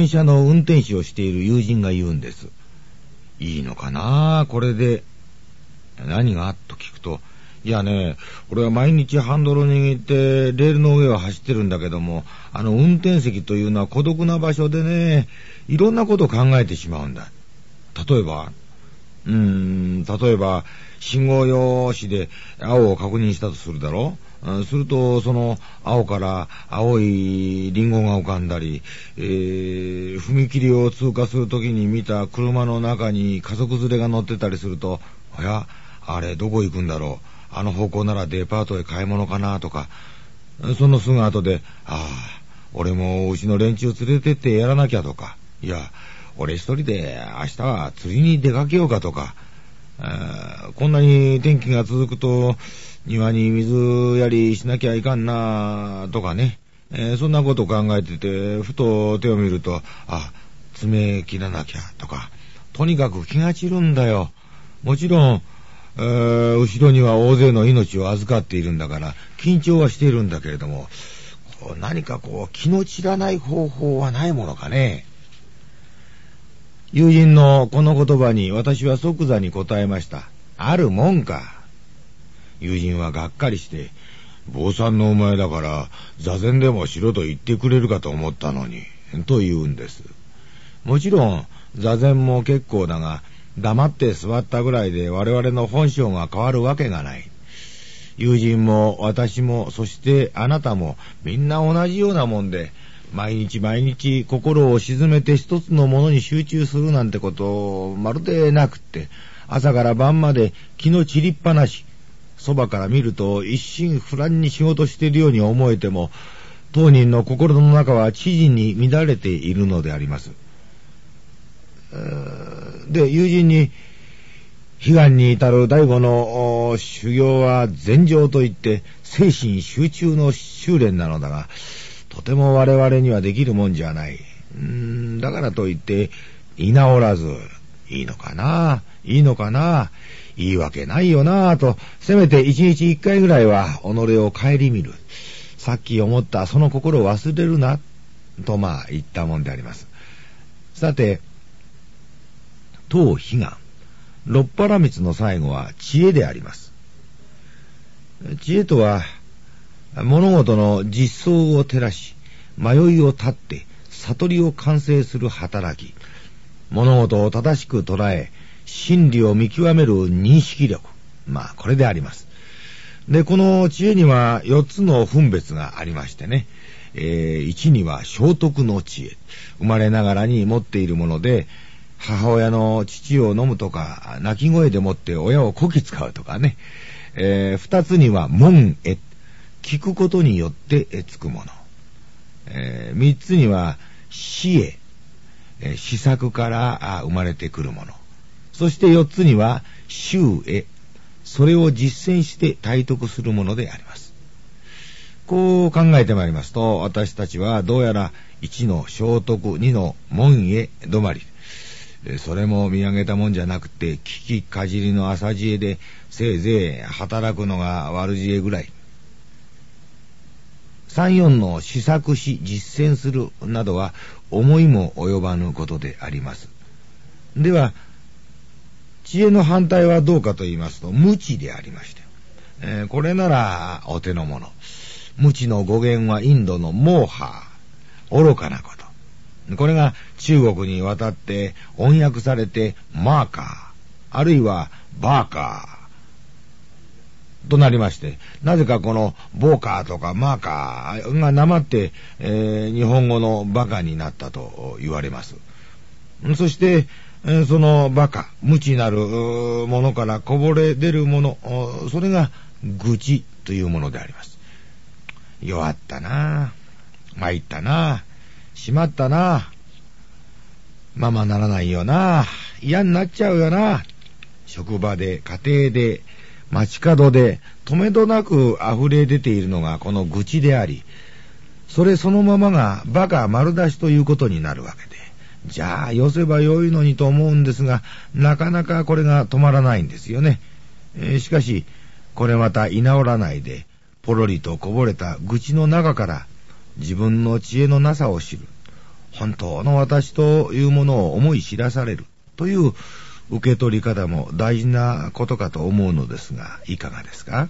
電車の運転手をしている友人が言うんです。いいのかな？これで。何が？と聞くと、いやね、俺は毎日ハンドル握ってレールの上を走ってるんだけども、あの運転席というのは孤独な場所でね、いろんなことを考えてしまうんだ。例えば、うん、例えば、信号用紙で青を確認したとするだろ？うすると、その青から青いリンゴが浮かんだり、えー、踏切を通過するときに見た車の中に家族連れが乗ってたりすると、あや、あれどこ行くんだろう？あの方向ならデパートへ買い物かなとか、そのすぐ後で、ああ、俺もうちの連中連れてってやらなきゃとか、いや、俺一人で明日は釣りに出かけようかとか、こんなに天気が続くと庭に水やりしなきゃいかんなとかね、えー、そんなことを考えてて、ふと手を見ると、あ、爪切らなきゃとか、とにかく気が散るんだよ。もちろん、えー、後ろには大勢の命を預かっているんだから、緊張はしているんだけれども、何かこう、気の散らない方法はないものかね。友人のこの言葉に私は即座に答えました。あるもんか。友人はがっかりして、坊さんのお前だから、座禅でもしろと言ってくれるかと思ったのに、と言うんです。もちろん、座禅も結構だが、黙って座ったぐらいで我々の本性が変わるわけがない。友人も私も、そしてあなたもみんな同じようなもんで、毎日毎日心を沈めて一つのものに集中するなんてことまるでなくって、朝から晩まで気の散りっぱなし、そばから見ると一心不乱に仕事しているように思えても、当人の心の中は知事に乱れているのであります。で、友人に、悲願に至る第五の修行は禅定といって精神集中の修練なのだが、とても我々にはできるもんじゃない。うーんだからといって、居直らず、いいのかな？いいのかな？いいわけないよなぁと、せめて一日一回ぐらいは己を顧みる。さっき思ったその心を忘れるな、とまあ言ったもんであります。さて、当悲願、六原蜜の最後は知恵であります。知恵とは、物事の実相を照らし、迷いを断って、悟りを完成する働き、物事を正しく捉え、真理を見極める認識力。まあ、これであります。で、この知恵には4つの分別がありましてね。えー、1には聖徳の知恵。生まれながらに持っているもので、母親の父を飲むとか、泣き声でもって親をこき使うとかね。えー、二つには門へ。聞くことによってつくもの。えー、三つには死へ。えー、試作から生まれてくるもの。そして四つには衆へ。それを実践して体得するものであります。こう考えてまいりますと、私たちはどうやら1の聖徳、2の門へ止まり、それも見上げたもんじゃなくて、聞きかじりの朝知恵で、せいぜい働くのが悪知恵ぐらい。三四の試作し実践するなどは思いも及ばぬことであります。では、知恵の反対はどうかと言いますと、無知でありまして、えー、これならお手の物。無知の語源はインドのモーハー、愚かなこと。これが中国に渡って翻訳されてマーカー、あるいはバーカーとなりまして、なぜかこのボーカーとかマーカーがなまって、えー、日本語のバカになったと言われます。そして、え、そのバカ、無知なるものからこぼれ出るもの、それが愚痴というものであります。弱ったなぁ参ったなぁしまったなぁ。ままならないよなぁ。嫌になっちゃうよなぁ。職場で、家庭で、街角で、止めどなく溢れ出ているのがこの愚痴であり、それそのままがバカ丸出しということになるわけで、じゃあ寄せばよいのにと思うんですが、なかなかこれが止まらないんですよね。えー、しかし、これまた居直らないで、ポロリとこぼれた愚痴の中から自分の知恵のなさを知る。本当の私というものを思い知らされるという受け取り方も大事なことかと思うのですが、いかがですか？